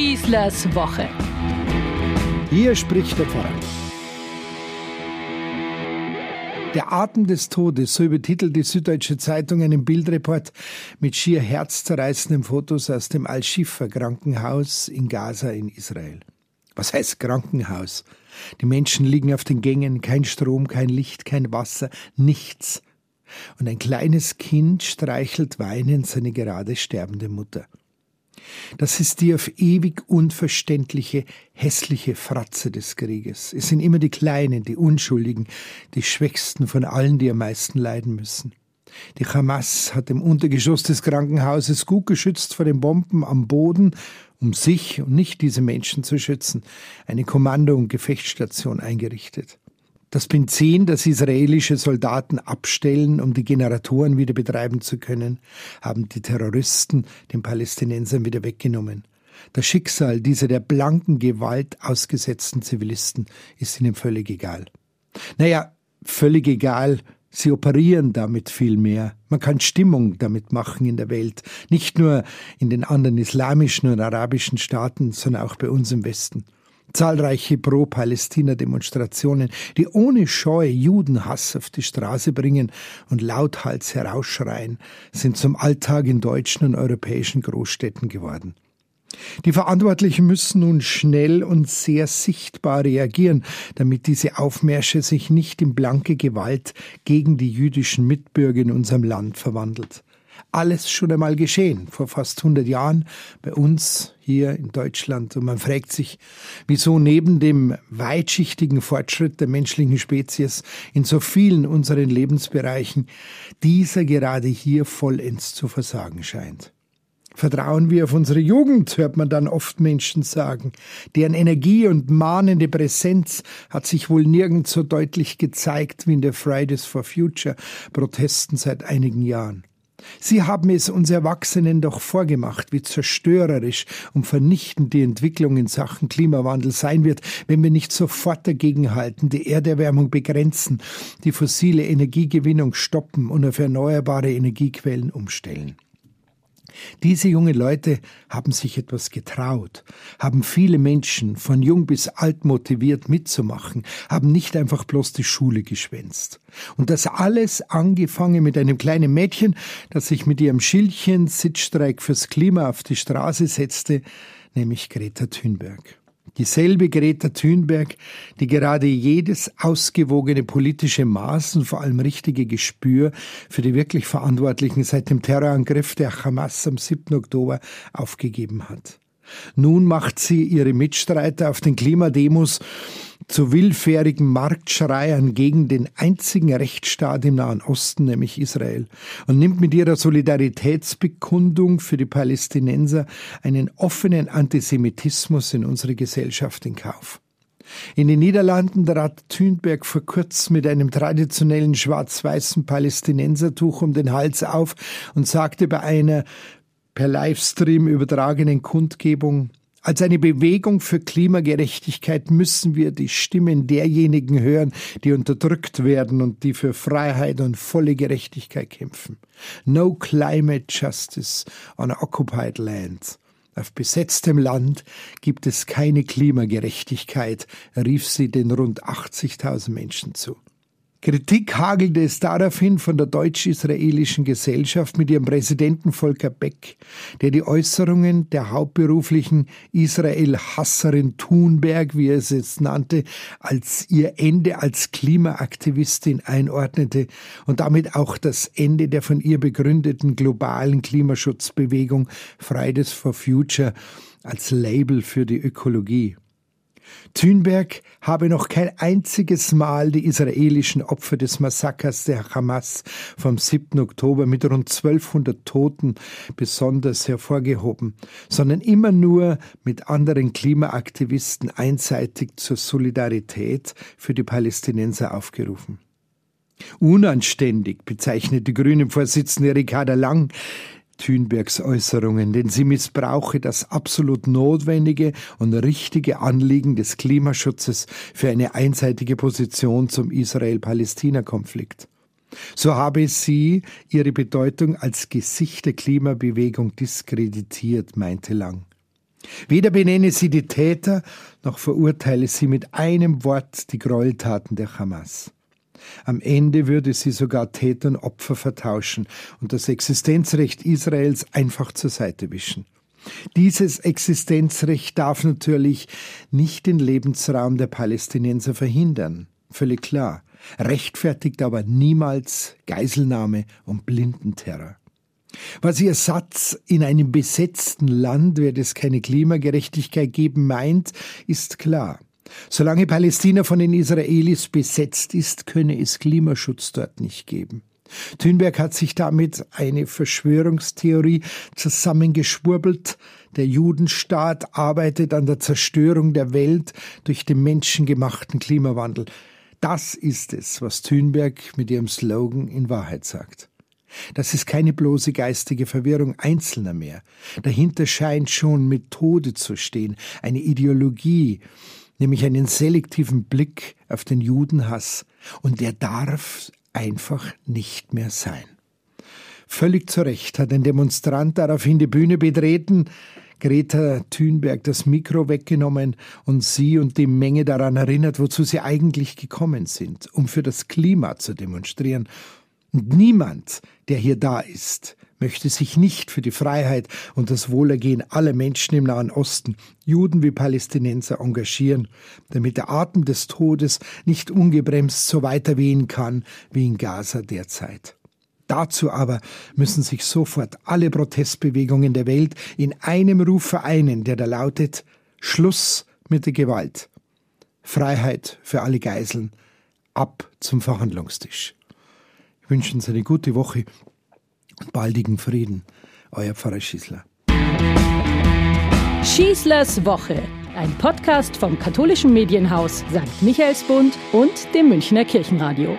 Schießlers Woche. Hier spricht der Pfarrer. Der Atem des Todes, so übertitelt die Süddeutsche Zeitung einen Bildreport mit schier herzzerreißenden Fotos aus dem Al-Shifa-Krankenhaus in Gaza in Israel. Was heißt Krankenhaus? Die Menschen liegen auf den Gängen, kein Strom, kein Licht, kein Wasser, nichts. Und ein kleines Kind streichelt weinend seine gerade sterbende Mutter. Das ist die auf ewig unverständliche, hässliche Fratze des Krieges. Es sind immer die Kleinen, die Unschuldigen, die Schwächsten von allen, die am meisten leiden müssen. Die Hamas hat im Untergeschoss des Krankenhauses gut geschützt vor den Bomben am Boden, um sich und nicht diese Menschen zu schützen, eine Kommando- und Gefechtsstation eingerichtet. Das Benzin, das israelische Soldaten abstellen, um die Generatoren wieder betreiben zu können, haben die Terroristen den Palästinensern wieder weggenommen. Das Schicksal dieser der blanken Gewalt ausgesetzten Zivilisten ist ihnen völlig egal. Naja, völlig egal, sie operieren damit viel mehr. Man kann Stimmung damit machen in der Welt, nicht nur in den anderen islamischen und arabischen Staaten, sondern auch bei uns im Westen. Zahlreiche Pro-Palästina-Demonstrationen, die ohne Scheu Judenhass auf die Straße bringen und lauthals herausschreien, sind zum Alltag in deutschen und europäischen Großstädten geworden. Die Verantwortlichen müssen nun schnell und sehr sichtbar reagieren, damit diese Aufmärsche sich nicht in blanke Gewalt gegen die jüdischen Mitbürger in unserem Land verwandelt alles schon einmal geschehen, vor fast 100 Jahren bei uns hier in Deutschland. Und man fragt sich, wieso neben dem weitschichtigen Fortschritt der menschlichen Spezies in so vielen unseren Lebensbereichen dieser gerade hier vollends zu versagen scheint. Vertrauen wir auf unsere Jugend, hört man dann oft Menschen sagen. Deren Energie und mahnende Präsenz hat sich wohl nirgends so deutlich gezeigt wie in der Fridays for Future Protesten seit einigen Jahren. Sie haben es uns Erwachsenen doch vorgemacht, wie zerstörerisch und vernichtend die Entwicklung in Sachen Klimawandel sein wird, wenn wir nicht sofort dagegenhalten, die Erderwärmung begrenzen, die fossile Energiegewinnung stoppen und auf erneuerbare Energiequellen umstellen. Diese jungen Leute haben sich etwas getraut, haben viele Menschen von jung bis alt motiviert mitzumachen, haben nicht einfach bloß die Schule geschwänzt. Und das alles angefangen mit einem kleinen Mädchen, das sich mit ihrem Schildchen Sitzstreik fürs Klima auf die Straße setzte, nämlich Greta Thunberg. Dieselbe Greta Thunberg, die gerade jedes ausgewogene politische Maß und vor allem richtige Gespür für die wirklich Verantwortlichen seit dem Terrorangriff der Hamas am 7. Oktober aufgegeben hat. Nun macht sie ihre Mitstreiter auf den Klimademos zu willfährigen Marktschreiern gegen den einzigen Rechtsstaat im Nahen Osten, nämlich Israel, und nimmt mit ihrer Solidaritätsbekundung für die Palästinenser einen offenen Antisemitismus in unsere Gesellschaft in Kauf. In den Niederlanden trat Thünberg vor kurzem mit einem traditionellen schwarz-weißen Palästinensertuch um den Hals auf und sagte bei einer per Livestream übertragenen Kundgebung, als eine Bewegung für Klimagerechtigkeit müssen wir die Stimmen derjenigen hören, die unterdrückt werden und die für Freiheit und volle Gerechtigkeit kämpfen. No climate justice on occupied land. Auf besetztem Land gibt es keine Klimagerechtigkeit, rief sie den rund 80.000 Menschen zu. Kritik hagelte es daraufhin von der deutsch-israelischen Gesellschaft mit ihrem Präsidenten Volker Beck, der die Äußerungen der hauptberuflichen Israel-Hasserin Thunberg, wie er es jetzt nannte, als ihr Ende als Klimaaktivistin einordnete und damit auch das Ende der von ihr begründeten globalen Klimaschutzbewegung Fridays for Future als Label für die Ökologie. Thünberg habe noch kein einziges Mal die israelischen Opfer des Massakers der Hamas vom 7. Oktober mit rund 1200 Toten besonders hervorgehoben, sondern immer nur mit anderen Klimaaktivisten einseitig zur Solidarität für die Palästinenser aufgerufen. Unanständig bezeichnet die Grünen-Vorsitzende Ricarda Lang Thünbergs Äußerungen, denn sie missbrauche das absolut notwendige und richtige Anliegen des Klimaschutzes für eine einseitige Position zum Israel-Palästina-Konflikt. So habe sie ihre Bedeutung als Gesicht der Klimabewegung diskreditiert, meinte Lang. Weder benenne sie die Täter, noch verurteile sie mit einem Wort die Gräueltaten der Hamas. Am Ende würde sie sogar Täter und Opfer vertauschen und das Existenzrecht Israels einfach zur Seite wischen. Dieses Existenzrecht darf natürlich nicht den Lebensraum der Palästinenser verhindern. Völlig klar. Rechtfertigt aber niemals Geiselnahme und Blindenterror. Was ihr Satz in einem besetzten Land werde es keine Klimagerechtigkeit geben meint, ist klar. Solange Palästina von den Israelis besetzt ist, könne es Klimaschutz dort nicht geben. Thünberg hat sich damit eine Verschwörungstheorie zusammengeschwurbelt. Der Judenstaat arbeitet an der Zerstörung der Welt durch den menschengemachten Klimawandel. Das ist es, was Thünberg mit ihrem Slogan in Wahrheit sagt. Das ist keine bloße geistige Verwirrung Einzelner mehr. Dahinter scheint schon Methode zu stehen, eine Ideologie, nämlich einen selektiven Blick auf den Judenhass, und der darf einfach nicht mehr sein. Völlig zu Recht hat ein Demonstrant daraufhin die Bühne betreten, Greta Thunberg das Mikro weggenommen und sie und die Menge daran erinnert, wozu sie eigentlich gekommen sind, um für das Klima zu demonstrieren. Und niemand, der hier da ist, möchte sich nicht für die Freiheit und das Wohlergehen aller Menschen im Nahen Osten, Juden wie Palästinenser, engagieren, damit der Atem des Todes nicht ungebremst so weiter wehen kann wie in Gaza derzeit. Dazu aber müssen sich sofort alle Protestbewegungen der Welt in einem Ruf vereinen, der da lautet Schluss mit der Gewalt. Freiheit für alle Geiseln. Ab zum Verhandlungstisch. Ich wünsche uns eine gute Woche baldigen Frieden. Euer Pfarrer Schießler. Schießlers Woche, ein Podcast vom katholischen Medienhaus St. Michaelsbund und dem Münchner Kirchenradio.